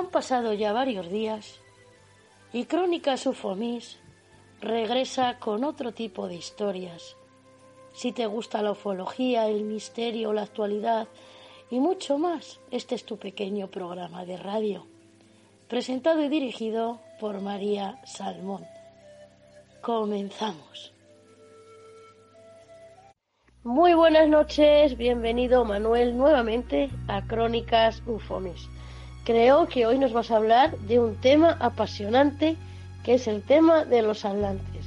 Han pasado ya varios días y Crónicas Ufomis regresa con otro tipo de historias. Si te gusta la ufología, el misterio, la actualidad y mucho más, este es tu pequeño programa de radio, presentado y dirigido por María Salmón. Comenzamos. Muy buenas noches, bienvenido Manuel nuevamente a Crónicas Ufomis. Creo que hoy nos vas a hablar de un tema apasionante que es el tema de los atlantes.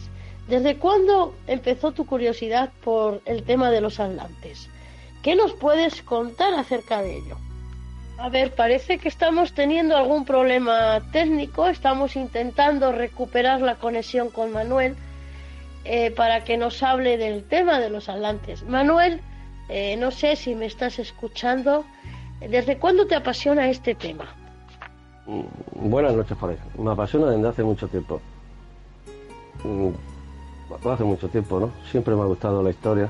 ¿Desde cuándo empezó tu curiosidad por el tema de los atlantes? ¿Qué nos puedes contar acerca de ello? A ver, parece que estamos teniendo algún problema técnico, estamos intentando recuperar la conexión con Manuel eh, para que nos hable del tema de los atlantes. Manuel, eh, no sé si me estás escuchando, ¿desde cuándo te apasiona este tema? Mm, buenas noches, Jorge. Me apasiona desde hace mucho tiempo. Mm, hace mucho tiempo, ¿no? Siempre me ha gustado la historia.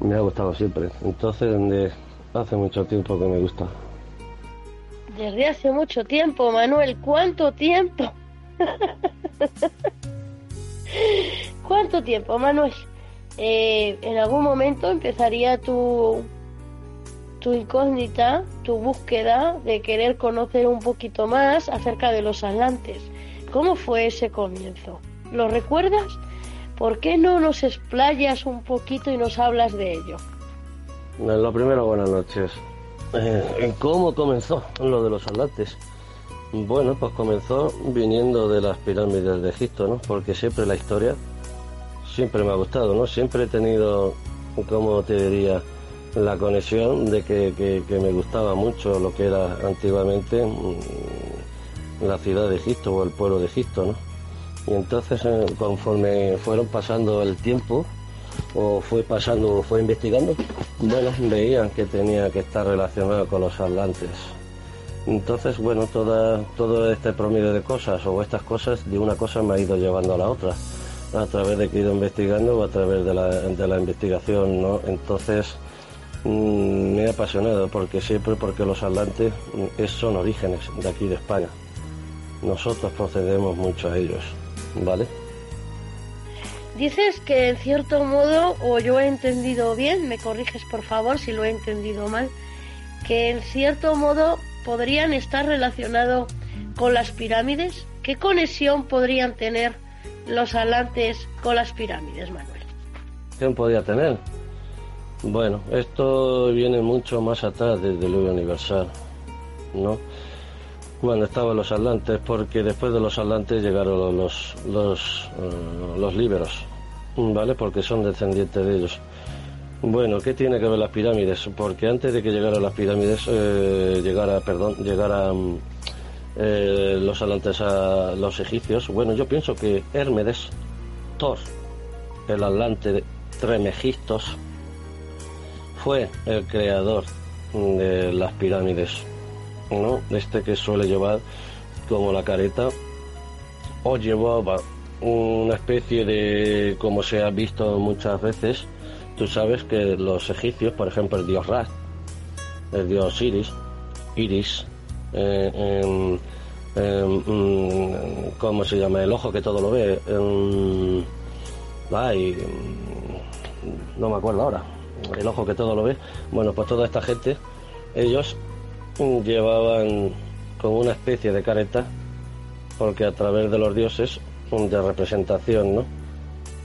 Me ha gustado siempre. Entonces, desde hace mucho tiempo que me gusta. Desde hace mucho tiempo, Manuel. ¿Cuánto tiempo? ¿Cuánto tiempo, Manuel? Eh, en algún momento empezaría tu, tu incógnita, tu búsqueda de querer conocer un poquito más acerca de los atlantes. ¿Cómo fue ese comienzo? ¿Lo recuerdas? ¿Por qué no nos explayas un poquito y nos hablas de ello? Lo primero, buenas noches. Eh, ¿Cómo comenzó lo de los atlantes? Bueno, pues comenzó viniendo de las pirámides de Egipto, ¿no? Porque siempre la historia, siempre me ha gustado, ¿no? Siempre he tenido, como te diría, la conexión de que, me gustaba mucho lo que era antiguamente mm, la ciudad de Egipto o el pueblo de Egipto, ¿no? Y entonces, eh, conforme fueron pasando el tiempo, o fue pasando, o fue investigando, bueno, veían que tenía que estar relacionado con los atlantes. Entonces, bueno, toda, todo este promedio de cosas o estas cosas, de una cosa me ha ido llevando a la otra, a través de que he ido investigando o a través de la, de la investigación, ¿no? Entonces, me ha apasionado porque siempre porque los atlantes mm, son orígenes de aquí de España. Nosotros procedemos mucho a ellos, ¿vale? Dices que en cierto modo, o yo he entendido bien, me corriges por favor si lo he entendido mal, que en cierto modo podrían estar relacionados con las pirámides. ¿Qué conexión podrían tener los atlantes con las pirámides, Manuel? ¿Quién podría tener? Bueno, esto viene mucho más atrás del diluvio universal, ¿no? Cuando estaban los atlantes, porque después de los atlantes llegaron los, los, eh, los líberos, ¿vale? Porque son descendientes de ellos. Bueno, ¿qué tiene que ver las pirámides? Porque antes de que llegaran las pirámides, eh, llegara, perdón, llegara eh, los atlantes a los egipcios, bueno, yo pienso que Hérmedes, Thor, el atlante de Tremegistos, fue el creador de las pirámides, ¿no? Este que suele llevar como la careta, o llevaba una especie de, como se ha visto muchas veces, tú sabes que los egipcios, por ejemplo, el dios Ra, el dios Iris, Iris, eh, mm, ¿cómo se llama? El ojo que todo lo ve. ay, no me acuerdo ahora el ojo que todo lo ve. Bueno, pues toda esta gente, ellos llevaban como una especie de careta, porque a través de los dioses, de representación, ¿no?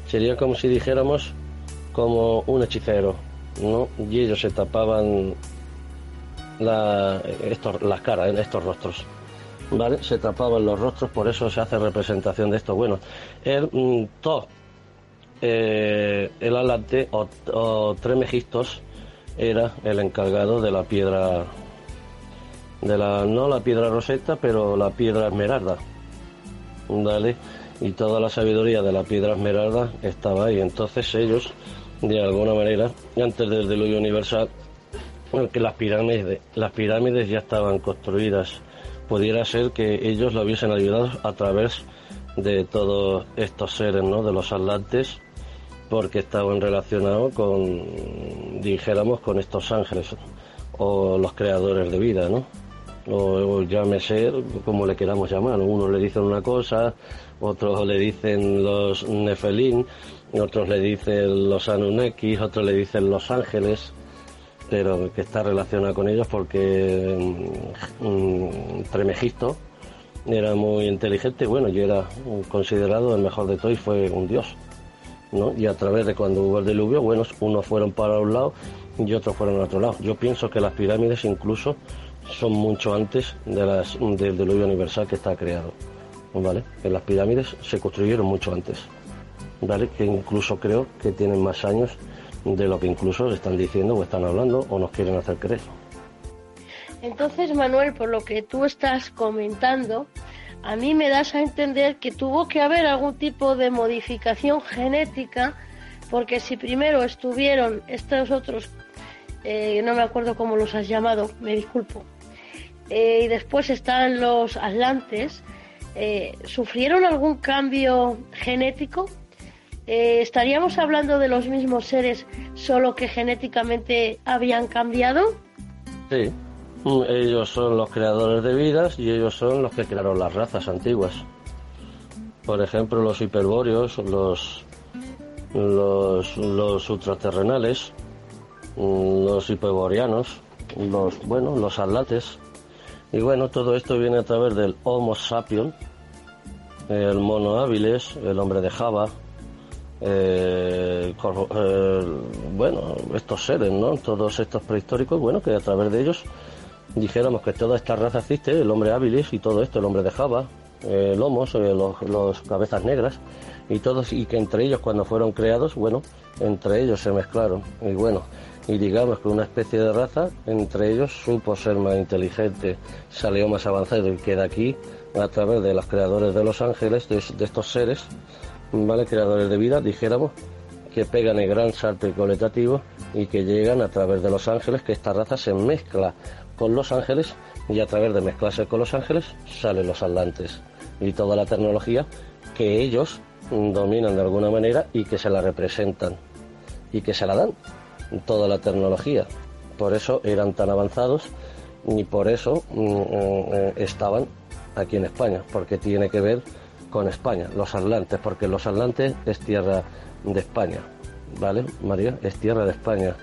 Sería como si dijéramos como un hechicero, ¿no? Y ellos se tapaban la, estos, las caras, en estos rostros. ¿Vale? Se tapaban los rostros, por eso se hace representación de esto. Bueno, el mm, eh, el Alante o, o Tremegistos era el encargado de la piedra, de la, no la piedra roseta, pero la piedra esmeralda. Y toda la sabiduría de la piedra esmeralda estaba ahí. Entonces ellos, de alguna manera, antes del diluvio universal, que las pirámides, las pirámides ya estaban construidas, pudiera ser que ellos lo hubiesen ayudado a través de todos estos seres, ¿no? De los atlantes porque estaban relacionados con, dijéramos, con estos ángeles o los creadores de vida, ¿no? o, llámese como le queramos llamar. Unos le dicen una cosa, otros le dicen los Nefelín, otros le dicen los Anunnakis, otros le dicen los ángeles, pero que está relacionada con ellos porque um, Tremegisto era muy inteligente, bueno, yo era considerado el mejor de todos y fue un dios. ¿No? Y a través de cuando hubo el diluvio, bueno, unos fueron para un lado y otros fueron al otro lado. Yo pienso que las pirámides incluso son mucho antes de las, del diluvio universal que está creado. ¿Vale? Que las pirámides se construyeron mucho antes. ¿Vale? Que incluso creo que tienen más años de lo que incluso están diciendo o están hablando o nos quieren hacer creer. Entonces, Manuel, por lo que tú estás comentando, a mí me das a entender que tuvo que haber algún tipo de modificación genética, porque si primero estuvieron estos otros, eh, no me acuerdo cómo los has llamado, me disculpo, eh, y después están los atlantes, eh, ¿sufrieron algún cambio genético? ¿Estaríamos hablando de los mismos seres, solo que genéticamente habían cambiado? Sí, ellos son los creadores de vidas y ellos son los que crearon las razas antiguas. Por ejemplo, los hiperbóreos, los, los, los ultraterrenales, los hiperboreanos, los, bueno, los atlantes. Y bueno, todo esto viene a través del Homo sapiens, el mono hábiles, el hombre de Java, eh, eh, bueno, estos seres, ¿no? Todos estos prehistóricos, bueno, que a través de ellos dijéramos que toda esta raza existe, el hombre hábilis y todo esto, el hombre de Java, el Homos, eh, los, cabezas negras y todos, y que entre ellos cuando fueron creados, bueno, entre ellos se mezclaron y bueno, y digamos que una especie de raza, entre ellos supo ser más inteligente, salió más avanzado y queda aquí a través de los creadores de los ángeles, de, estos seres, ¿vale? Creadores de vida, dijéramos, que pegan el gran salto coletativo y que llegan a través de los ángeles, que esta raza se mezcla con los ángeles y a través de mezclarse con los ángeles salen los atlantes y toda la tecnología que ellos dominan de alguna manera y que se la representan y que se la dan toda la tecnología. Por eso eran tan avanzados y por eso mm, mm, estaban aquí en España, porque tiene que ver con España, los atlantes, porque los atlantes es tierra de España, ¿vale, María? Es tierra de España.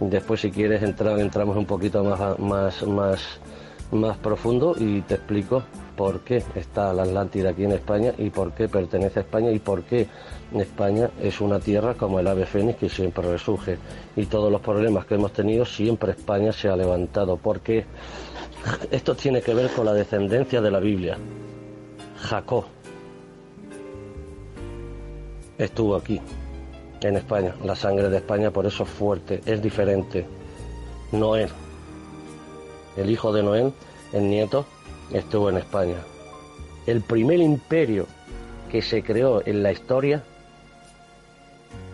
Después, si quieres, entrar, entramos un poquito más, más, más, más profundo y te explico por qué está la Atlántida aquí en España y por qué pertenece a España y por qué España es una tierra como el ave fénix que siempre resurge. Y todos los problemas que hemos tenido, siempre España se ha levantado. Porque esto tiene que ver con la descendencia de la Biblia. Jacob estuvo aquí en España. La sangre de España por eso es fuerte, es diferente. Noé, el hijo de Noé, el nieto, estuvo en España. El primer imperio que se creó en la historia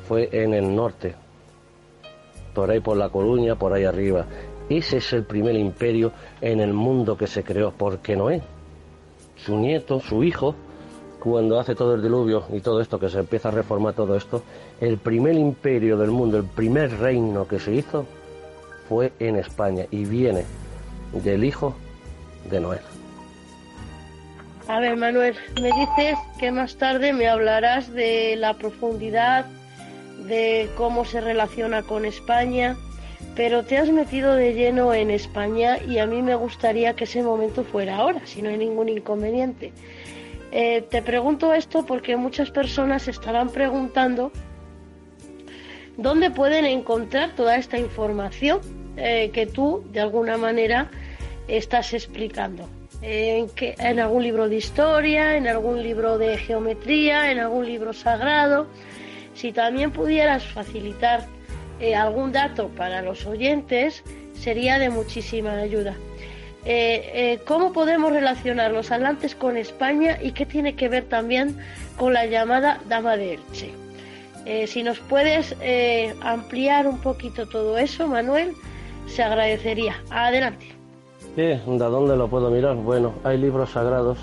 fue en el norte, por ahí por La Coruña, por ahí arriba. Ese es el primer imperio en el mundo que se creó, porque Noé, su nieto, su hijo, cuando hace todo el diluvio y todo esto, que se empieza a reformar todo esto, el primer imperio del mundo, el primer reino que se hizo fue en España y viene del hijo de Noé. A ver, Manuel, me dices que más tarde me hablarás de la profundidad, de cómo se relaciona con España, pero te has metido de lleno en España y a mí me gustaría que ese momento fuera ahora, si no hay ningún inconveniente. Eh, te pregunto esto porque muchas personas estarán preguntando dónde pueden encontrar toda esta información eh, que tú, de alguna manera, estás explicando. En, algún libro de historia, en algún libro de geometría, en algún libro sagrado. Si también pudieras facilitar eh, algún dato para los oyentes, sería de muchísima ayuda. Eh, eh, cómo podemos relacionar los atlantes con España y qué tiene que ver también con la llamada Dama de Elche. Eh, si nos puedes ampliar un poquito todo eso, Manuel, se agradecería. Adelante. ¿De dónde lo puedo mirar? Bueno, hay libros sagrados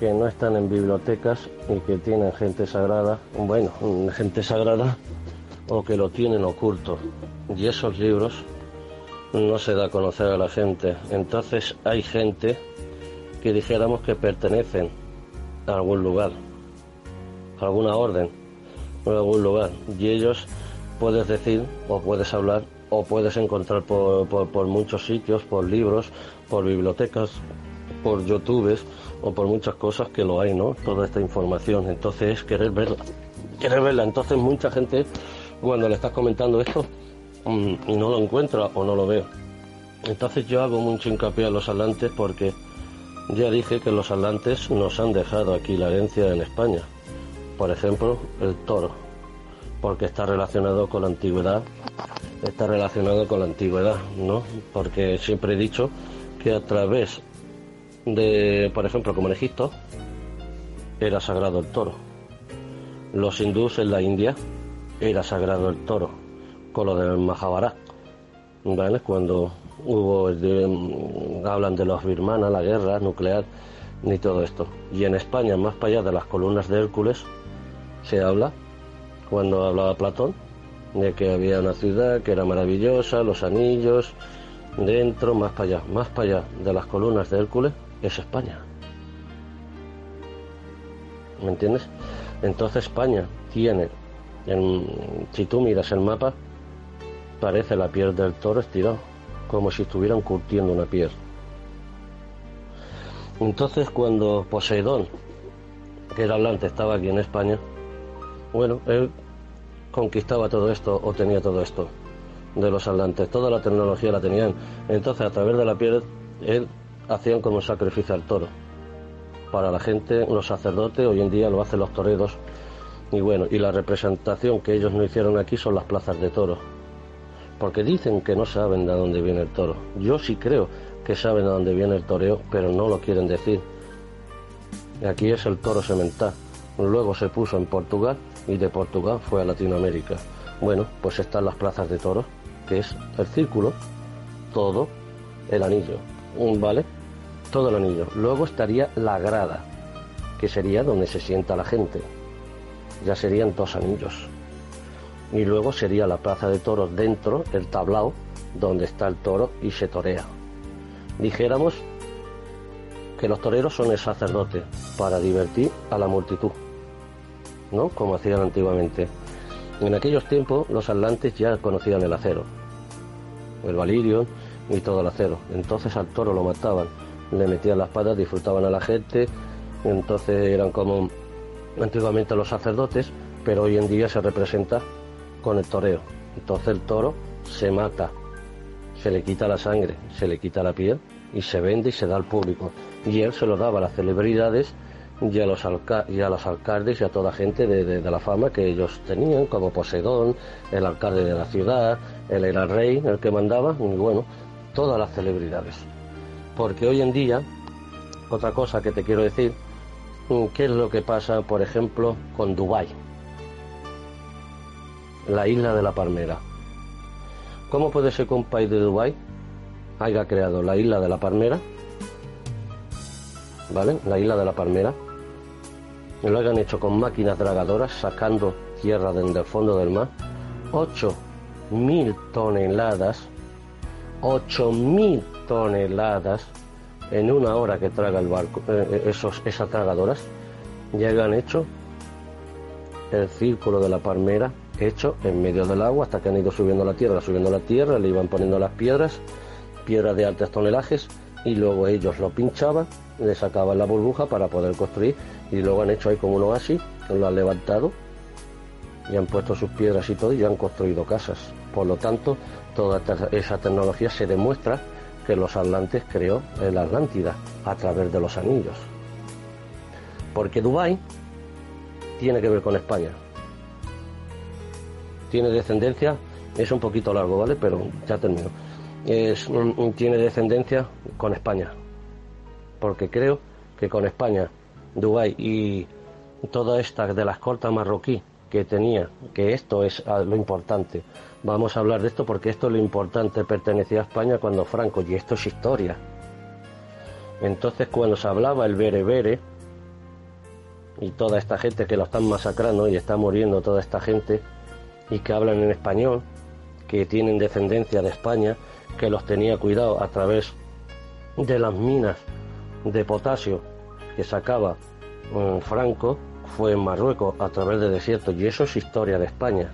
que no están en bibliotecas y que tienen gente sagrada, bueno, gente sagrada o que lo tienen oculto. Y esos libros no se da a conocer a la gente. Entonces hay gente que dijéramos que pertenecen a algún lugar, a alguna orden, a algún lugar. Y ellos puedes decir o puedes hablar o puedes encontrar por, por, muchos sitios, por libros, por bibliotecas, por youtubes o por muchas cosas que lo hay, ¿no? Toda esta información. Entonces es querer verla. Querer verla. Entonces mucha gente cuando le estás comentando esto y no lo encuentra o no lo ve. Entonces yo hago mucho hincapié a los atlantes porque ya dije que los atlantes nos han dejado aquí la herencia en España. Por ejemplo, el toro, porque está relacionado con la antigüedad, está relacionado con la antigüedad, ¿no? Porque siempre he dicho que a través de, por ejemplo, como en Egipto, era sagrado el toro. Los hindús en la India era sagrado el toro, con lo del Mahabharat, ¿vale? Cuando hubo, mm, hablan de los birmanas, la guerra nuclear, ni todo esto. Y en España, más para allá de las columnas de Hércules, se habla, cuando hablaba Platón, de que había una ciudad que era maravillosa, los anillos, dentro, más para allá, más para allá de las columnas de Hércules, es España. ¿Me entiendes? Entonces España tiene si tú miras el mapa, parece la piel del toro estirado, como si estuvieran curtiendo una piel. Entonces, cuando Poseidón, que era hablante, estaba aquí en España, bueno, él conquistaba todo esto o tenía todo esto de los atlantes, toda la tecnología la tenían. Entonces, a través de la piel, él hacían como sacrificio al toro. Para la gente, los sacerdotes, hoy en día lo hacen los toreros y bueno, y la representación que ellos no hicieron aquí son las plazas de toro. Porque dicen que no saben de dónde viene el toro. Yo sí creo que saben de dónde viene el toreo, pero no lo quieren decir. Aquí es el toro semental. Luego se puso en Portugal y de Portugal fue a Latinoamérica. Bueno, pues están las plazas de toro, que es el círculo, todo el anillo. ¿Vale? Todo el anillo. Luego estaría la grada, que sería donde se sienta la gente ya serían dos anillos. Y luego sería la plaza de toros dentro, el tablao, donde está el toro y se torea. Dijéramos que los toreros son el sacerdote para divertir a la multitud, ¿no? Como hacían antiguamente. En aquellos tiempos los atlantes ya conocían el acero, el valirio y todo el acero. Entonces al toro lo mataban, le metían la espada, disfrutaban a la gente, entonces eran como antiguamente los sacerdotes, pero hoy en día se representa con el toreo. Entonces el toro se mata, se le quita la sangre, se le quita la piel y se vende y se da al público. Y él se lo daba a las celebridades y a los, y a los alcaldes y a toda gente de, la fama que ellos tenían, como Poseidón, el alcalde de la ciudad, él era el rey, el que mandaba, y bueno, todas las celebridades. Porque hoy en día, otra cosa que te quiero decir, ¿Qué es lo que pasa, por ejemplo, con Dubái? La isla de la Palmera. ¿Cómo puede ser que un país de Dubái haya creado la isla de la Palmera? ¿Vale? La isla de la Palmera. Y lo hayan hecho con máquinas dragadoras sacando tierra desde el fondo del mar. 8.000 toneladas. 8.000 toneladas en una hora que traga el barco, eh, eh, esos, esas tragadoras, ya han hecho el círculo de la palmera hecho en medio del agua hasta que han ido subiendo la tierra, subiendo la tierra, le iban poniendo las piedras, piedras de altos tonelajes, y luego ellos lo pinchaban, le sacaban la burbuja para poder construir, y luego han hecho ahí como un oasis, lo han levantado y han puesto sus piedras y todo y han construido casas. Por lo tanto, toda esa tecnología se demuestra que los atlantes creó la Atlántida a través de los anillos. Porque Dubái tiene que ver con España. Tiene descendencia, es un poquito largo, ¿vale? Pero ya termino. Es, mm, tiene descendencia con España. Porque creo que con España, Dubái y toda esta de las cortas marroquí que tenía, que esto es ah, lo importante. Vamos a hablar de esto porque esto es lo importante, pertenecía a España cuando Franco, y esto es historia. Entonces cuando se hablaba el bere y toda esta gente que lo están masacrando y está muriendo toda esta gente y que hablan en español, que tienen descendencia de España, que los tenía cuidado a través de las minas de potasio que sacaba mm, Franco, fue en Marruecos a través de desiertos y eso es historia de España.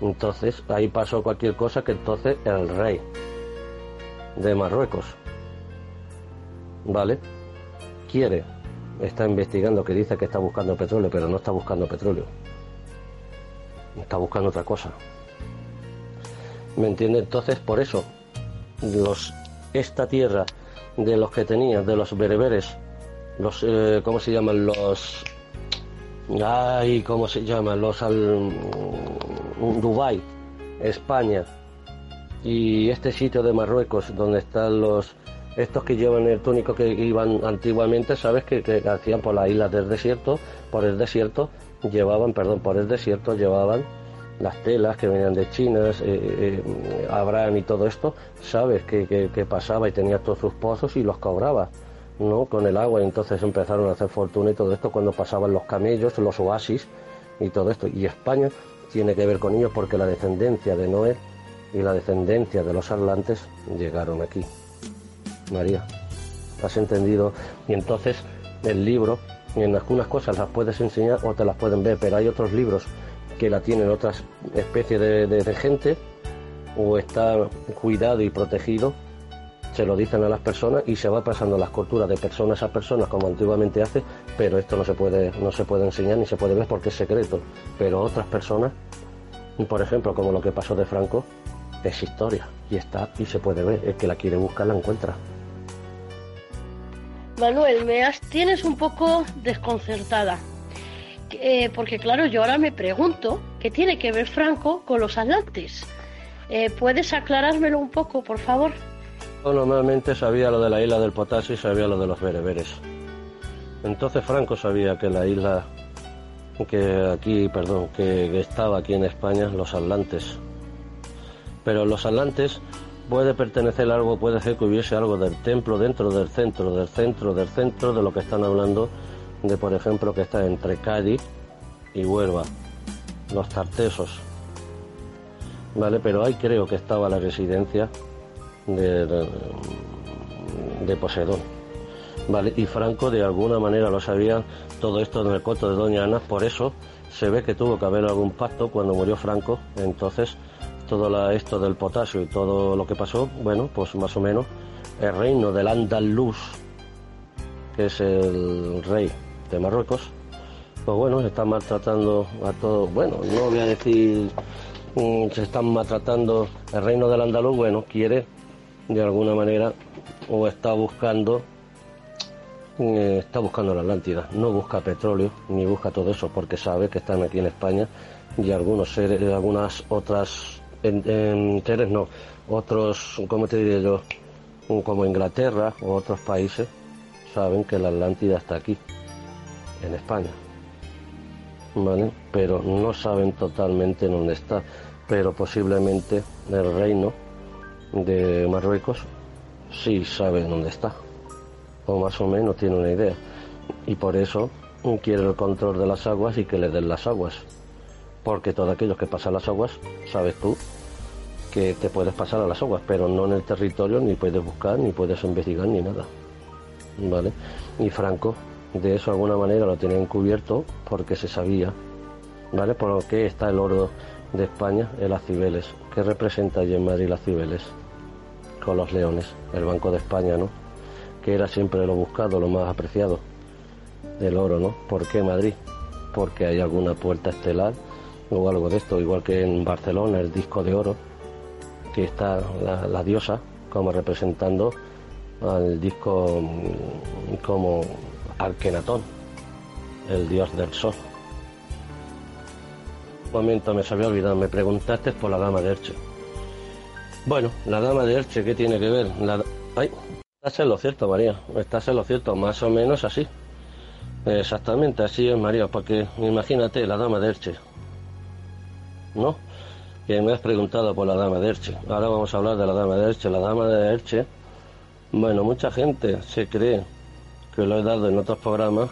Entonces ahí pasó cualquier cosa que entonces el rey de Marruecos, ¿vale? Quiere, está investigando, que dice que está buscando petróleo, pero no está buscando petróleo. Está buscando otra cosa. ¿Me entiende? Entonces por eso los, esta tierra de los que tenía, de los bereberes, los, eh, ¿cómo se llaman? Los, ay, ¿cómo se llaman? Los al, mm, Dubai, España y este sitio de Marruecos donde están los, estos que llevan el túnico que iban antiguamente, sabes que, que hacían por las islas del desierto, por el desierto, llevaban, perdón, por el desierto llevaban las telas que venían de China, eh, eh, Abraham y todo esto, sabes que, pasaba y tenía todos sus pozos y los cobraba. ¿no? con el agua y entonces empezaron a hacer fortuna y todo esto cuando pasaban los camellos, los oasis y todo esto. Y España tiene que ver con ellos porque la descendencia de Noé y la descendencia de los atlantes llegaron aquí. María, ¿has entendido? Y entonces el libro, en algunas cosas las puedes enseñar o te las pueden ver, pero hay otros libros que la tienen otras especies de, gente o está cuidado y protegido, se lo dicen a las personas y se va pasando las culturas de personas a personas como antiguamente hace, pero esto no se puede, no se puede enseñar ni se puede ver porque es secreto. Pero otras personas, por ejemplo, como lo que pasó de Franco, es historia y está y se puede ver. El que la quiere buscar la encuentra. Manuel, me tienes un poco desconcertada. Eh, porque claro, yo ahora me pregunto qué tiene que ver Franco con los atlantes. Eh, ¿Puedes aclarármelo un poco, por favor? normalmente sabía lo de la isla del potasio y sabía lo de los bereberes. Entonces Franco sabía que la isla que aquí, perdón, que, estaba aquí en España, los atlantes. Pero los atlantes puede pertenecer algo, puede ser que hubiese algo del templo dentro del centro, del centro, del centro de lo que están hablando de por ejemplo que está entre Cádiz y Huelva, los Tartesos, ¿vale? Pero ahí creo que estaba la residencia de, de, Poseidón, ¿vale? Y Franco de alguna manera lo sabía todo esto en el coto de Doña Ana, por eso se ve que tuvo que haber algún pacto cuando murió Franco, entonces todo esto del potasio y todo lo que pasó, bueno, pues más o menos el reino del Andaluz, que es el rey de Marruecos, pues bueno, se están maltratando a todos, bueno, no voy a decir mm, se están maltratando el reino del andaluz, bueno, quiere de alguna manera o está buscando mm, está buscando la Atlántida, no busca petróleo ni busca todo eso porque sabe que están aquí en España y algunos seres, algunas otras en, seres no, otros, ¿cómo te diré yo? Como Inglaterra o otros países saben que la Atlántida está aquí en España. ¿Vale? Pero no saben totalmente dónde está. Pero posiblemente el reino de Marruecos sí sabe dónde está. O más o menos tiene una idea. Y por eso quiere el control de las aguas y que le den las aguas. Porque todos aquellos que pasan las aguas, sabes tú, que te puedes pasar a las aguas, pero no en el territorio, ni puedes buscar, ni puedes investigar, ni nada. ¿Vale? Y Franco de eso de alguna manera lo tenían cubierto porque se sabía, ¿vale? Por qué está el oro de España en las Cibeles. ¿Qué representa allí en Madrid las Cibeles? Con los leones, el Banco de España, ¿no? Que era siempre lo buscado, lo más apreciado del oro, ¿no? ¿Por qué Madrid? Porque hay alguna puerta estelar o algo de esto, igual que en Barcelona, el disco de oro, que está la, diosa como representando al disco como Arkenatón, el dios del sol. Un momento, me sabía olvidar, me preguntaste por la dama de Erche. Bueno, la dama de Erche, ¿qué tiene que ver? La... Ay, estás en lo cierto, María, estás en lo cierto, más o menos así. Exactamente, así es, María, porque imagínate, la dama de Erche. ¿No? Que me has preguntado por la dama de Erche. Ahora vamos a hablar de la dama de Erche. La dama de Erche, bueno, mucha gente se cree que lo he dado en otros programas,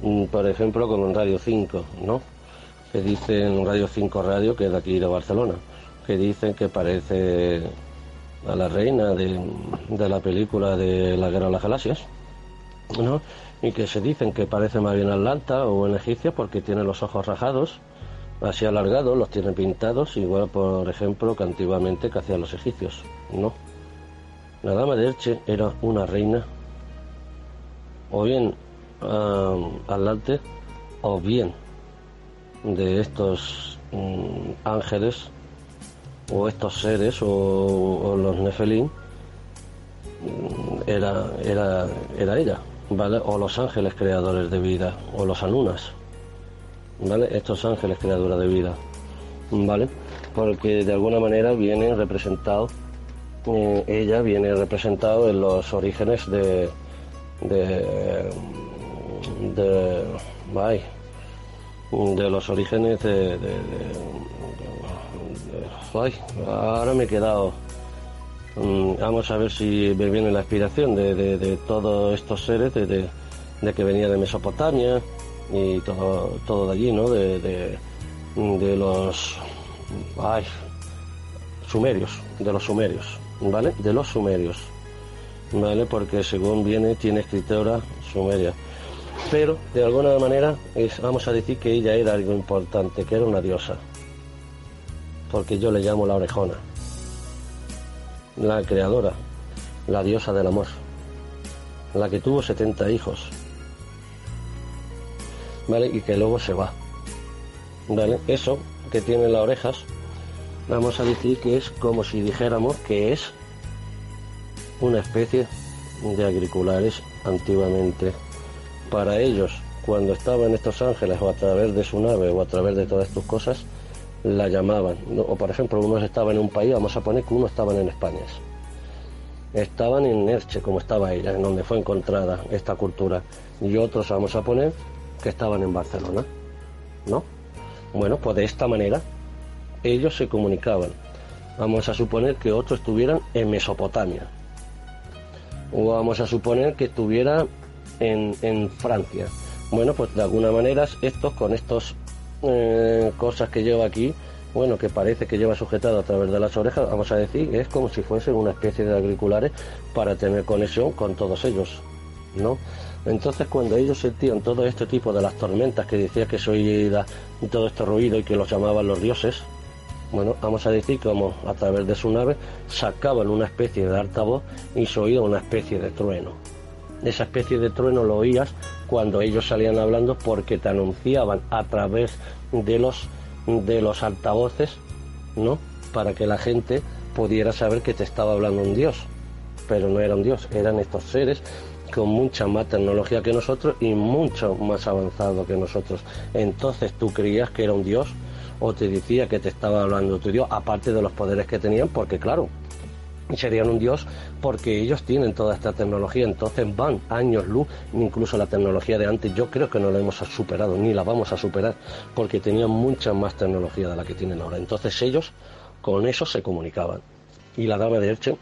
mm, por ejemplo, como en Radio 5, ¿no? Que dice en Radio 5 Radio, que es de aquí de Barcelona, que dicen que parece a la reina de, de la película de la Guerra de las Galaxias, ¿no? Y que se dicen que parece más bien Atlanta o en egipcia porque tiene los ojos rajados, así alargados, los tiene pintados, igual por ejemplo que antiguamente que hacían los egipcios, ¿no? La dama de Elche era una reina, o bien Atlante, o bien de estos mm, ángeles o estos seres o, los nefelín mm, era, era, era ella, ¿vale? O los ángeles creadores de vida, o los anunas, ¿vale? Estos ángeles creadores de vida, ¿vale? Porque de alguna manera viene representado, eh, ella viene representado en los orígenes de, de, de, de los orígenes de, ay, ahora me he quedado mm, vamos a ver si me viene la inspiración de, todos estos seres de, que venía de Mesopotamia y todo, todo de allí, ¿no? De, los ay, sumerios, de los sumerios, ¿vale? De los sumerios, ¿vale? Porque según viene tiene escritora sumeria pero de alguna manera vamos a decir que ella era algo importante, que era una diosa, porque yo le llamo la orejona, la creadora, la diosa del amor, la que tuvo 70 hijos, ¿vale? Y que luego se va, ¿vale? Eso que tiene las orejas, vamos a decir que es como si dijéramos que es una especie de agriculares antiguamente para ellos, cuando estaban estos ángeles o a través de su nave o a través de todas tus cosas, la llamaban. O por ejemplo, unos estaban en un país, vamos a poner que uno estaban en España. Estaban en Nerche, como estaba ella, en donde fue encontrada esta cultura. Y otros vamos a poner que estaban en Barcelona. ¿No? Bueno, pues de esta manera ellos se comunicaban. Vamos a suponer que otros estuvieran en Mesopotamia. O vamos a suponer que estuviera en, Francia. Bueno, pues de alguna manera estos con estos eh, cosas que lleva aquí, bueno, que parece que lleva sujetado a través de las orejas, vamos a decir, es como si fuesen una especie de agriculares para tener conexión con todos ellos, ¿no? Entonces cuando ellos sentían todo este tipo de las tormentas que decía que se oía todo este ruido y que los llamaban los dioses, bueno, vamos a decir como a través de su nave sacaban una especie de altavoz y se oía una especie de trueno esa especie de trueno lo oías cuando ellos salían hablando porque te anunciaban a través de los de los altavoces, ¿no? Para que la gente pudiera saber que te estaba hablando un dios. Pero no era un dios, eran estos seres con mucha más tecnología que nosotros y mucho más avanzado que nosotros. Entonces tú creías que era un dios o te decía que te estaba hablando tu dios, aparte de los poderes que tenían, porque claro, serían un dios porque ellos tienen toda esta tecnología, entonces van años luz, incluso la tecnología de antes yo creo que no la hemos superado, ni la vamos a superar, porque tenían mucha más tecnología de la que tienen ahora. Entonces ellos con eso se comunicaban. Y la dama de Elche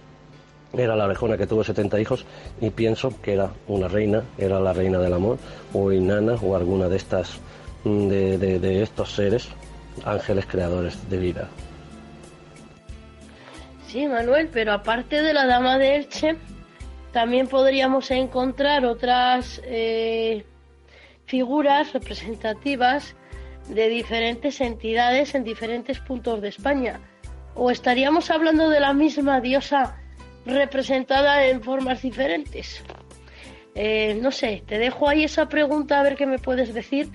era la orejona que tuvo 70 hijos y pienso que era una reina, era la reina del amor, o Inanna, o alguna de estas, de, de estos seres, ángeles creadores de vida. Sí, Manuel, pero aparte de la Dama de Elche, también podríamos encontrar otras eh, figuras representativas de diferentes entidades en diferentes puntos de España. ¿O estaríamos hablando de la misma diosa representada en formas diferentes? Eh, no sé, te dejo ahí esa pregunta a ver qué me puedes decir,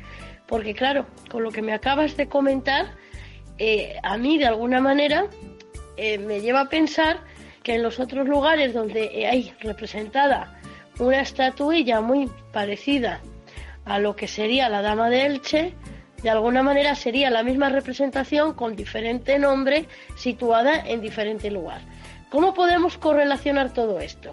porque claro, con lo que me acabas de comentar, eh, a mí de alguna manera eh, me lleva a pensar que en los otros lugares donde hay representada una estatuilla muy parecida a lo que sería la Dama de Elche, de alguna manera sería la misma representación con diferente nombre situada en diferente lugar. ¿Cómo podemos correlacionar todo esto?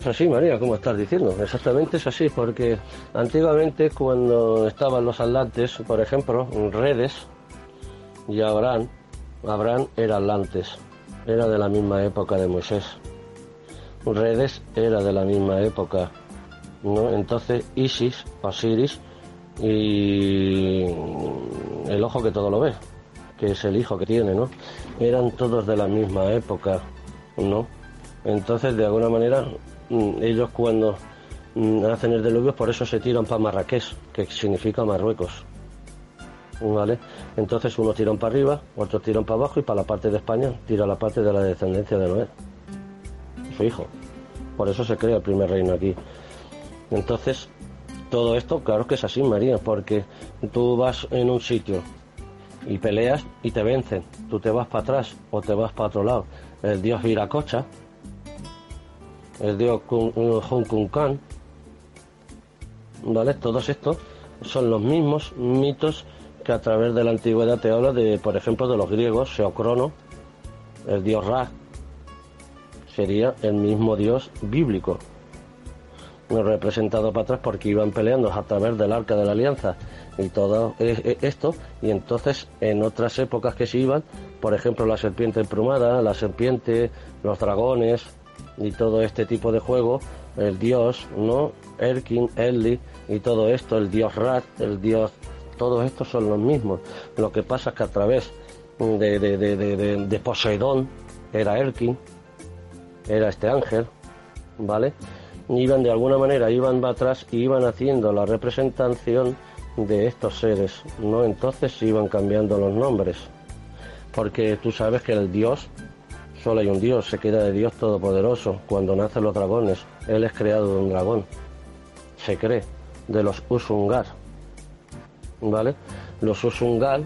Es así, María, como estás diciendo. Exactamente es así, porque antiguamente cuando estaban los atlantes, por ejemplo, redes, y Abraham, Abraham era Atlantes, era de la misma época de Moisés. Redes era de la misma época, ¿no? Entonces Isis, Osiris y el ojo que todo lo ve, que es el hijo que tiene, ¿no? Eran todos de la misma época, ¿no? Entonces, de alguna manera, mm, ellos cuando mm, hacen el diluvio, por eso se tiran para Marrakech, que significa Marruecos. ¿Vale? Entonces unos tiran para arriba, otros tiran para abajo y para la parte de España tira la parte de la descendencia de Noé, su hijo. Por eso se crea el primer reino aquí. Entonces, todo esto, claro que es así, María, porque tú vas en un sitio y peleas y te vencen. Tú te vas para atrás o te vas para otro lado. El dios Viracocha, el dios Hong Khan, ¿vale? Todos estos son los mismos mitos que a través de la antigüedad te habla de, por ejemplo, de los griegos, Seocrono, el dios Ra, sería el mismo dios bíblico, representado para atrás porque iban peleando a través del arca de la alianza y todo e, e, esto y entonces en otras épocas que se iban por ejemplo la serpiente emplumada la serpiente los dragones y todo este tipo de juego el dios no Erkin Elli y todo esto el dios Rat el dios todos estos son los mismos. Lo que pasa es que a través de, de, Poseidón era Erkin era este ángel vale iban de alguna manera, iban atrás y iban haciendo la representación de estos seres, ¿no? Entonces iban cambiando los nombres, porque tú sabes que el Dios, solo hay un Dios, se queda de Dios Todopoderoso, cuando nacen los dragones, Él es creado de un dragón, se cree, de los Usungar, ¿vale? Los Usungar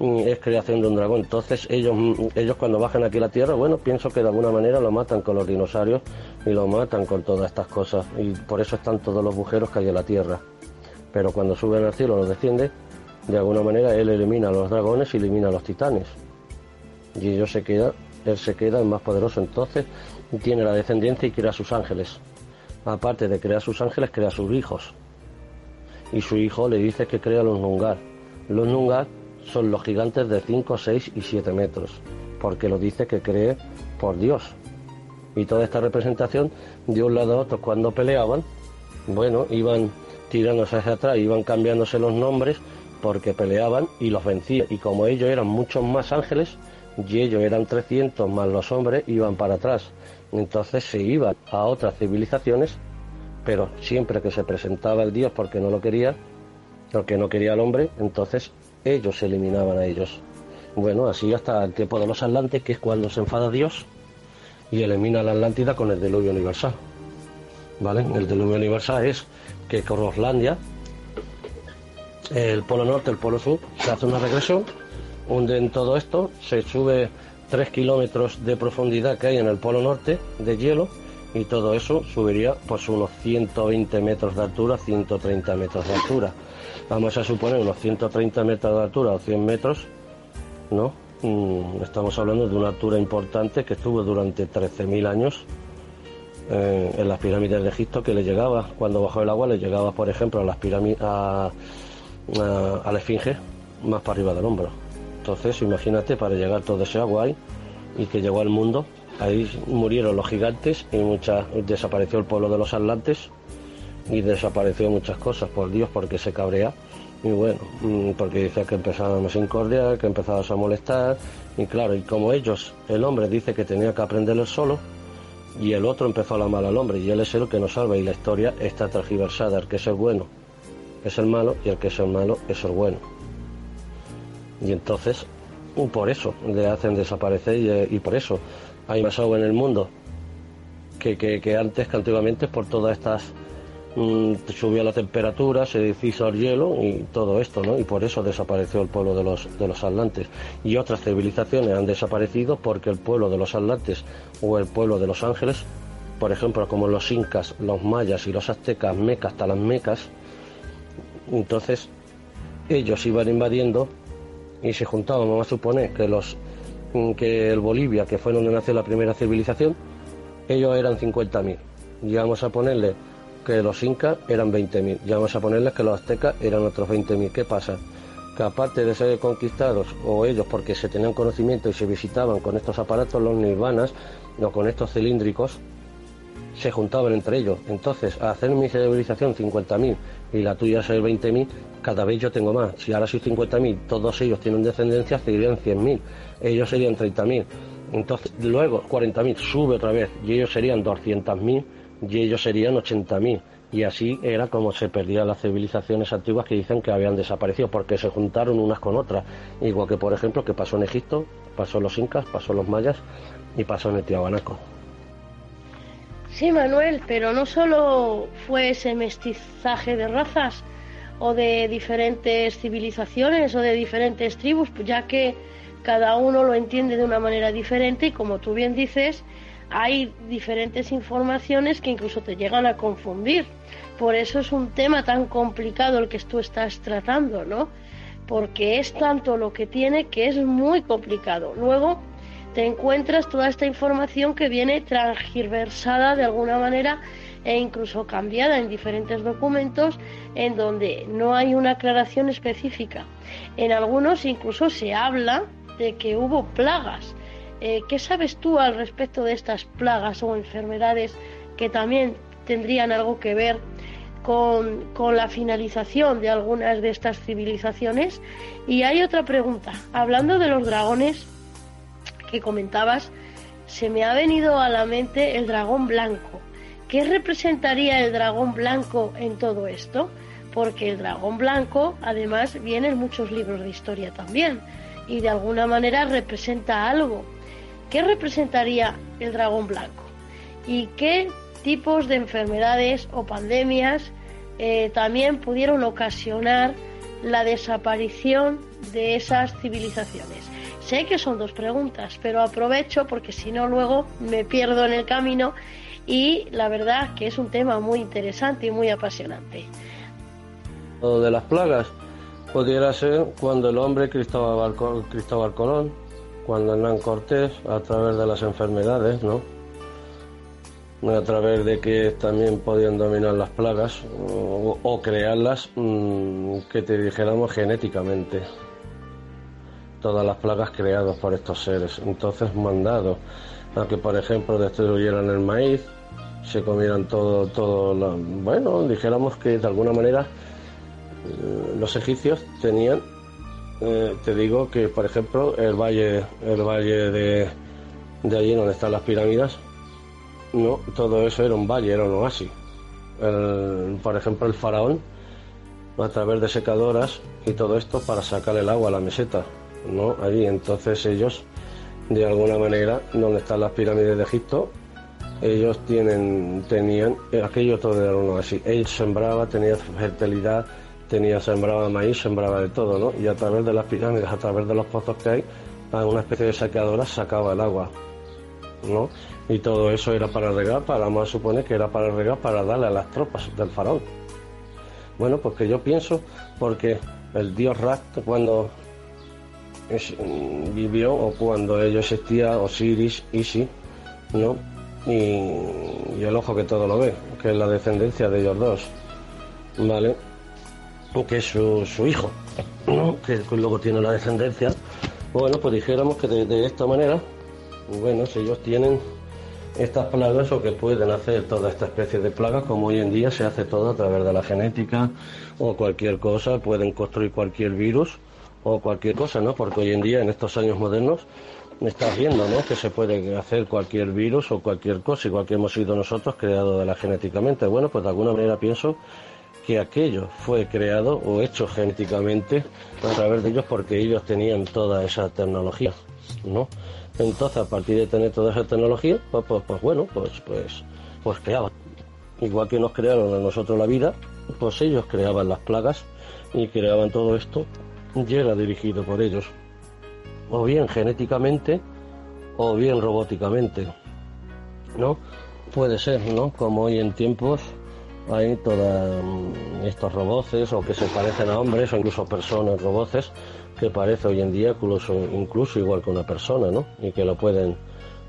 es creación de un dragón. Entonces ellos, ellos cuando bajan aquí a la Tierra, bueno, pienso que de alguna manera lo matan con los dinosaurios y lo matan con todas estas cosas. Y por eso están todos los agujeros que hay en la Tierra. Pero cuando suben al cielo, los desciende, de alguna manera él elimina a los dragones y elimina a los titanes. Y ellos se queda, él se queda el más poderoso. Entonces tiene la descendencia y crea sus ángeles. Aparte de crear sus ángeles, crea sus hijos. Y su hijo le dice que crea los Nungar. Los Nungar son los gigantes de 5, 6 y 7 metros, porque lo dice que cree por Dios. Y toda esta representación de un lado a otro cuando peleaban, bueno, iban tirándose hacia atrás, iban cambiándose los nombres porque peleaban y los vencía. Y como ellos eran muchos más ángeles, y ellos eran 300 más los hombres, iban para atrás. Entonces se iban a otras civilizaciones, pero siempre que se presentaba el Dios porque no lo quería, porque no quería al hombre, entonces ellos eliminaban a ellos. Bueno, así hasta el tiempo de los Atlantes, que es cuando se enfada Dios y elimina a la Atlántida con el diluvio universal. ¿Vale? El diluvio universal es que Coroslandia, el polo norte, el polo sur, se hace una regresión, hunden todo esto, se sube 3 kilómetros de profundidad que hay en el polo norte de hielo y todo eso subiría pues unos 120 metros de altura, 130 metros de altura vamos a suponer unos 130 metros de altura o 100 metros, ¿no? Mm, estamos hablando de una altura importante que estuvo durante 13.000 años en las pirámides de Egipto que le llegaba, cuando bajó el agua, le llegaba, por ejemplo, a las pirámides, a, la esfinge más para arriba del hombro. Entonces, imagínate para llegar todo ese agua ahí y que llegó al mundo, ahí murieron los gigantes y muchas, desapareció el pueblo de los atlantes y desapareció muchas cosas por Dios porque se cabrea y bueno, mm, porque dice que empezábamos a incordiar, que empezábamos a molestar y claro, y como ellos, el hombre dice que tenía que aprenderlo solo y el otro empezó a amar al hombre y él es el que nos salva y la historia está transgiversada, el que es el bueno es el malo y el que es el malo es el bueno. Y entonces, mm, por eso le hacen desaparecer y, eh, y por eso hay más agua en el mundo que, que, antes, que antiguamente, por todas estas subió la temperatura, se deshizo el hielo y todo esto, ¿no? Y por eso desapareció el pueblo de los, de los atlantes. Y otras civilizaciones han desaparecido porque el pueblo de los atlantes o el pueblo de los ángeles, por ejemplo, como los incas, los mayas y los aztecas, mecas, hasta las mecas, entonces ellos iban invadiendo y se juntaban, vamos a suponer que los que el Bolivia, que fue donde nació la primera civilización, ellos eran 50.000. Y vamos a ponerle que los incas eran 20.000. Ya vamos a ponerles que los aztecas eran otros 20.000. ¿Qué pasa? Que aparte de ser conquistados, o ellos porque se tenían conocimiento y se visitaban con estos aparatos, los nirvanas, o con estos cilíndricos, se juntaban entre ellos. Entonces, a hacer mi civilización 50.000 y la tuya ser 20.000, cada vez yo tengo más. Si ahora soy 50.000, todos ellos tienen descendencia, serían 100.000. Ellos serían 30.000. Entonces, luego 40.000 sube otra vez y ellos serían 200.000 y ellos serían 80.000. Y así era como se perdían las civilizaciones antiguas que dicen que habían desaparecido, porque se juntaron unas con otras. Igual que, por ejemplo, que pasó en Egipto, pasó en los incas, pasó en los mayas y pasó en el Tiahuanaco. Sí, Manuel, pero no solo fue ese mestizaje de razas o de diferentes civilizaciones o de diferentes tribus, ya que cada uno lo entiende de una manera diferente y como tú bien dices, hay diferentes informaciones que incluso te llegan a confundir. Por eso es un tema tan complicado el que tú estás tratando, ¿no? Porque es tanto lo que tiene que es muy complicado. Luego te encuentras toda esta información que viene transgiversada de alguna manera e incluso cambiada en diferentes documentos en donde no hay una aclaración específica. En algunos incluso se habla de que hubo plagas eh, ¿Qué sabes tú al respecto de estas plagas o enfermedades que también tendrían algo que ver con, con, la finalización de algunas de estas civilizaciones? Y hay otra pregunta. Hablando de los dragones que comentabas, se me ha venido a la mente el dragón blanco. ¿Qué representaría el dragón blanco en todo esto? Porque el dragón blanco, además, viene en muchos libros de historia también y de alguna manera representa algo ¿Qué representaría el dragón blanco? ¿Y qué tipos de enfermedades o pandemias eh, también pudieron ocasionar la desaparición de esas civilizaciones? Sé que son dos preguntas, pero aprovecho porque si no luego me pierdo en el camino y la verdad que es un tema muy interesante y muy apasionante. Lo de las plagas pudiera ser cuando el hombre Cristóbal, Cristóbal Colón cuando Hernán Cortés, a través de las enfermedades, ¿no? A través de que también podían dominar las plagas o, crearlas, mm, que te dijéramos genéticamente. Todas las plagas creadas por estos seres. Entonces, mandados a que, por ejemplo, destruyeran el maíz, se comieran todo, todo bueno, dijéramos que de alguna manera eh, los egipcios tenían eh, te digo que, por ejemplo, el valle, el valle de, de allí donde están las pirámides, no, todo eso era un valle, era un oasis. por ejemplo, el faraón, a través de secadoras y todo esto para sacar el agua a la meseta, ¿no? Allí, entonces ellos, de alguna manera, donde están las pirámides de Egipto, ellos tienen, tenían, aquello todo era un oasis. Él sembraba, tenía fertilidad, tenía sembraba maíz, sembraba de todo, ¿no? Y a través de las pirámides, a través de los pozos que hay, a una especie de saqueadora sacaba el agua, ¿no? Y todo eso era para regar, para más supone que era para regar, para darle a las tropas del faraón. Bueno, porque yo pienso, porque el dios Rat, cuando vivió, o cuando ello existía, Osiris, Isi, ¿no? Y, y el ojo que todo lo ve, que es la descendencia de ellos dos, ¿vale? Que es su, hijo, que luego tiene la descendencia. Bueno, pues dijéramos que de, esta manera, bueno, si ellos tienen estas plagas o que pueden hacer toda esta especie de plagas, como hoy en día se hace todo a través de la genética o cualquier cosa, pueden construir cualquier virus o cualquier cosa, ¿no? Porque hoy en día, en estos años modernos, estás viendo, ¿no? Que se puede hacer cualquier virus o cualquier cosa, igual que hemos sido nosotros creados de la genéticamente. Bueno, pues de alguna manera pienso que aquello fue creado o hecho genéticamente a través de ellos porque ellos tenían toda esa tecnología, ¿no? Entonces, a partir de tener toda esa tecnología, pues, pues, pues bueno, pues, pues, pues creaban. Igual que nos crearon a nosotros la vida, pues ellos creaban las plagas y creaban todo esto y era dirigido por ellos. O bien genéticamente o bien robóticamente, ¿no? Puede ser, ¿no? Como hoy en tiempos hay todos mm, estos roboces o que se parecen a hombres o incluso personas roboces que parece hoy en día incluso, igual que una persona, ¿no? Y que lo pueden,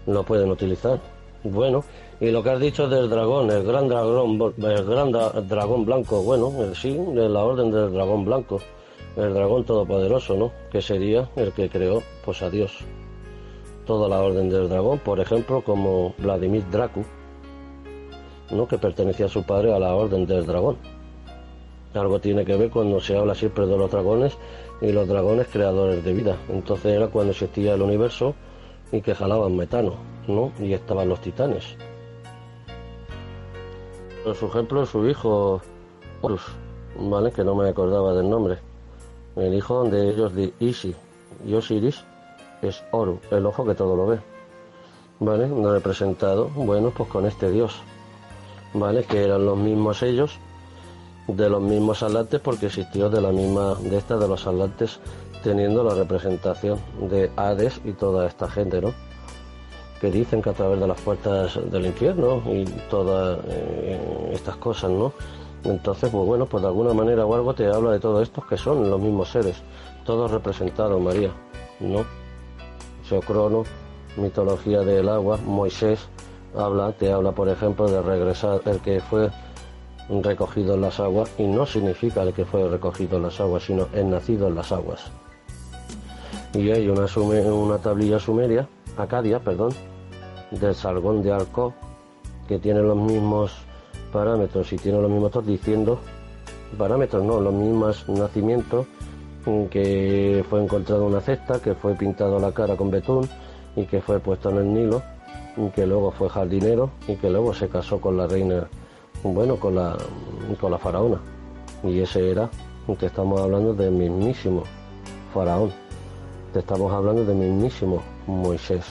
lo pueden utilizar. Bueno, y lo que has dicho del dragón, el gran dragón, el gran dragón blanco, bueno, sí, de la orden del dragón blanco, el dragón todopoderoso, ¿no? Que sería el que creó, pues a Dios. Toda la orden del dragón, por ejemplo, como Vladimir Dracu, ¿no? que pertenecía a su padre a la Orden del Dragón. Algo tiene que ver cuando se habla siempre de los dragones y los dragones creadores de vida. Entonces era cuando existía el universo y que jalaban metano, ¿no? Y estaban los titanes. Por su ejemplo, su hijo Horus, ¿vale? Que no me acordaba del nombre. El hijo de ellos de Isi y Osiris es Oru, el ojo que todo lo ve. ¿Vale? Representado, bueno, pues con este dios. ¿Vale? Que eran los mismos ellos, de los mismos atlantes, porque existió de la misma, de esta de los atlantes, teniendo la representación de Hades y toda esta gente, ¿no? Que dicen que a través de las puertas del infierno y todas eh, estas cosas, ¿no? Entonces, pues bueno, pues de alguna manera o algo te habla de todos estos que son los mismos seres, todos representados, María, ¿no? Geocrono, mitología del agua, Moisés, habla, te habla, por ejemplo, de regresar, el que fue recogido en las aguas, y no significa el que fue recogido en las aguas, sino el nacido en las aguas. Y hay una, una tablilla sumeria, acadia, perdón, del Sargón de Arco, que tiene los mismos parámetros y tiene los mismos diciendo, parámetros no, los mismos nacimientos, que fue encontrado una cesta, que fue pintado la cara con betún y que fue puesto en el Nilo, que luego fue jardinero y que luego se casó con la reina, bueno, con la, con la faraona. Y ese era, que estamos hablando del mismísimo faraón, te estamos hablando del mismísimo Moisés.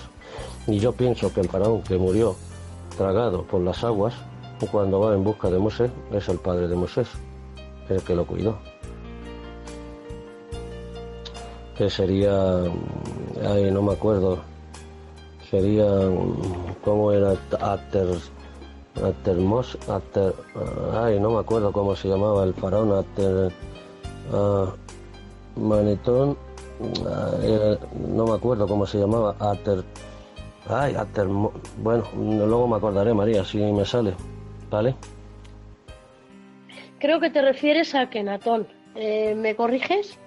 Y yo pienso que el faraón que murió tragado por las aguas, cuando va en busca de Moisés, es el padre de Moisés, el que lo cuidó. Que sería, ay, no me acuerdo, sería, ¿cómo era? Ater, Atermos, Ater, ay, no me acuerdo cómo se llamaba el faraón, Ater, uh, Manetón, uh, no me acuerdo cómo se llamaba, Ater, ay, Ater, bueno, luego me acordaré, María, si me sale. ¿vale? Creo que te refieres a Kenatón. Eh, ¿Me corriges?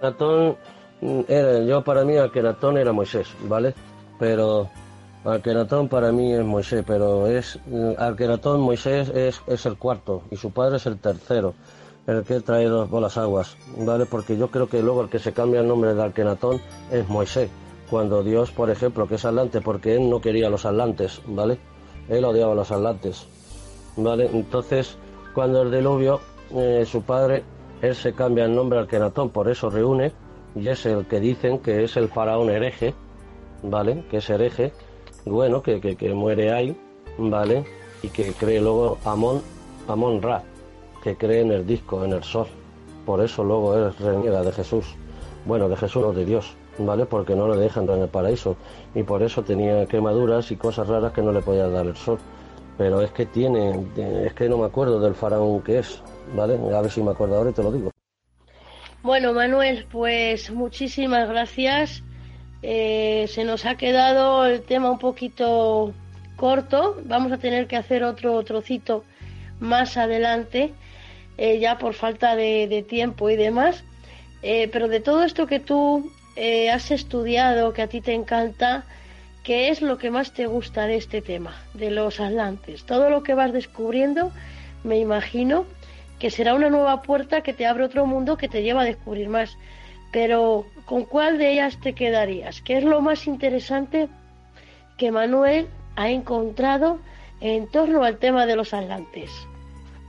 Kenatón, mm, era, yo para mí Akenatón era Moisés, ¿vale? Pero Akenatón para mí es Moisés, pero es Akenatón Moisés es, es el cuarto y su padre es el tercero, el que he traído por las aguas, ¿vale? Porque yo creo que luego el que se cambia el nombre de Akenatón es Moisés, cuando Dios, por ejemplo, que es atlante, porque él no quería los atlantes, ¿vale? Él odiaba los atlantes, ¿vale? Entonces, cuando el diluvio, eh, su padre, él se cambia el nombre al Kenatón, por eso reúne, y es el que dicen que es el faraón hereje, ¿vale? Que es hereje, bueno, que, que, muere ahí, ¿vale? Y que cree luego Amón, Amón Ra, que cree en el disco, en el sol. Por eso luego él reniega de Jesús. Bueno, de Jesús, no de Dios, ¿vale? Porque no le dejan en el paraíso. Y por eso tenía quemaduras y cosas raras que no le podía dar el sol pero es que tiene, es que no me acuerdo del faraón que es, ¿vale? A ver si me acuerdo ahora y te lo digo. Bueno, Manuel, pues muchísimas gracias. Eh, se nos ha quedado el tema un poquito corto. Vamos a tener que hacer otro trocito más adelante, eh, ya por falta de, tiempo y demás. Eh, pero de todo esto que tú has estudiado, que a ti te encanta, ¿Qué es lo que más te gusta de este tema, de los atlantes? Todo lo que vas descubriendo, me imagino que será una nueva puerta que te abre otro mundo que te lleva a descubrir más. Pero, ¿con cuál de ellas te quedarías? ¿Qué es lo más interesante que Manuel ha encontrado en torno al tema de los atlantes?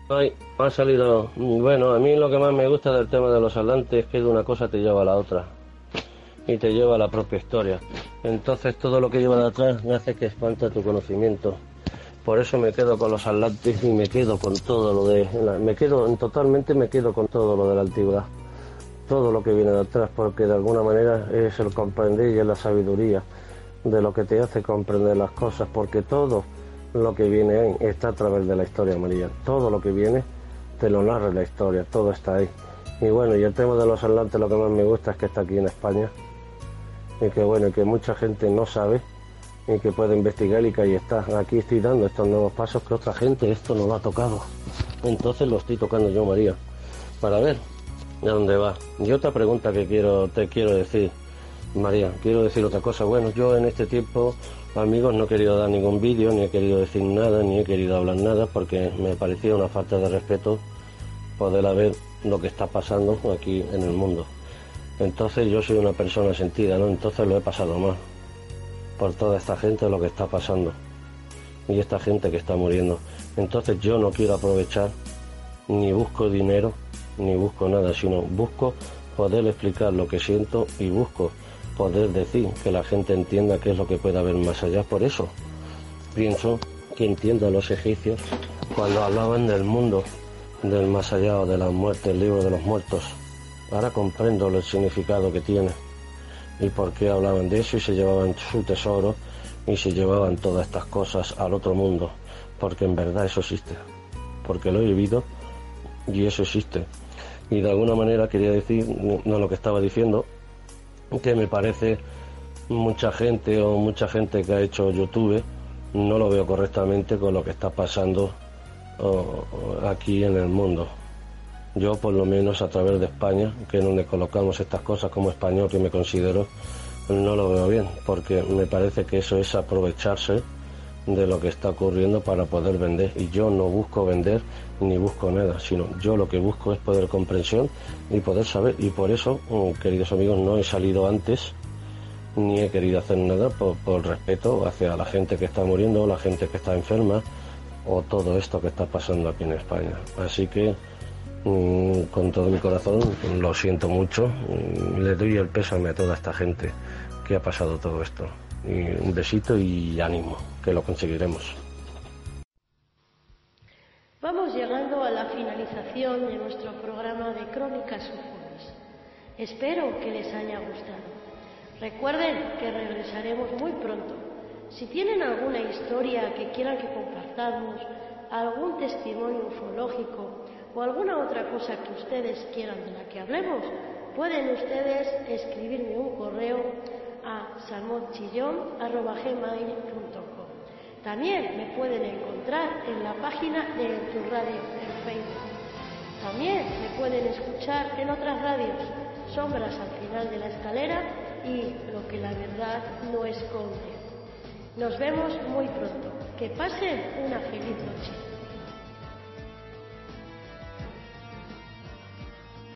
Ay, ha salido. Bueno, a mí lo que más me gusta del tema de los atlantes es que de una cosa te lleva a la otra y te lleva a la propia historia. Entonces todo lo que lleva de atrás me hace que espanta tu conocimiento. Por eso me quedo con los atlantes y me quedo con todo lo de... Me quedo, totalmente me quedo con todo lo de la antigüedad. Todo lo que viene de atrás, porque de alguna manera es el comprender y es la sabiduría de lo que te hace comprender las cosas, porque todo lo que viene ahí está a través de la historia, María. Todo lo que viene te lo narra la historia, todo está ahí. Y bueno, y el tema de los atlantes lo que más me gusta es que está aquí en España y que bueno, que mucha gente no sabe y que puede investigar y que ahí está. Aquí estoy dando estos nuevos pasos que otra gente esto no lo ha tocado. Entonces lo estoy tocando yo, María, para ver a dónde va. Y otra pregunta que quiero te quiero decir. María, quiero decir otra cosa. Bueno, yo en este tiempo, amigos, no he querido dar ningún vídeo, ni he querido decir nada, ni he querido hablar nada, porque me parecía una falta de respeto poder ver lo que está pasando aquí en el mundo. Entonces yo soy una persona sentida, ¿no? Entonces lo he pasado mal por toda esta gente lo que está pasando y esta gente que está muriendo. Entonces yo no quiero aprovechar, ni busco dinero, ni busco nada, sino busco poder explicar lo que siento y busco poder decir que la gente entienda qué es lo que puede haber más allá. Por eso pienso que entiendo a los egipcios cuando hablaban del mundo, del más allá o de la muerte, el libro de los muertos. Ahora comprendo el significado que tiene y por qué hablaban de eso y se llevaban su tesoro y se llevaban todas estas cosas al otro mundo, porque en verdad eso existe, porque lo he vivido y eso existe. Y de alguna manera quería decir, no lo que estaba diciendo, que me parece mucha gente o mucha gente que ha hecho YouTube no lo veo correctamente con lo que está pasando aquí en el mundo. Yo, por lo menos a través de España, que es donde colocamos estas cosas como español que me considero, no lo veo bien, porque me parece que eso es aprovecharse de lo que está ocurriendo para poder vender. Y yo no busco vender ni busco nada, sino yo lo que busco es poder comprensión y poder saber. Y por eso, oh, queridos amigos, no he salido antes ni he querido hacer nada por, por respeto hacia la gente que está muriendo, la gente que está enferma o todo esto que está pasando aquí en España. Así que mm, con todo mi corazón lo siento mucho, mm, le doy el pésame a toda esta gente que ha pasado todo esto. Y un besito y ánimo, que lo conseguiremos. Vamos llegando a la finalización de nuestro programa de Crónicas UFOs. Espero que les haya gustado. Recuerden que regresaremos muy pronto. Si tienen alguna historia que quieran que compartamos, algún testimonio ufológico o alguna otra cosa que ustedes quieran de la que hablemos, pueden ustedes escribirme un correo a salmonchillón.com. También me pueden encontrar en la página de tu radio en Facebook. También me pueden escuchar en otras radios, Sombras al final de la escalera y Lo que la verdad no esconde. Nos vemos muy pronto. Que pasen una feliz noche.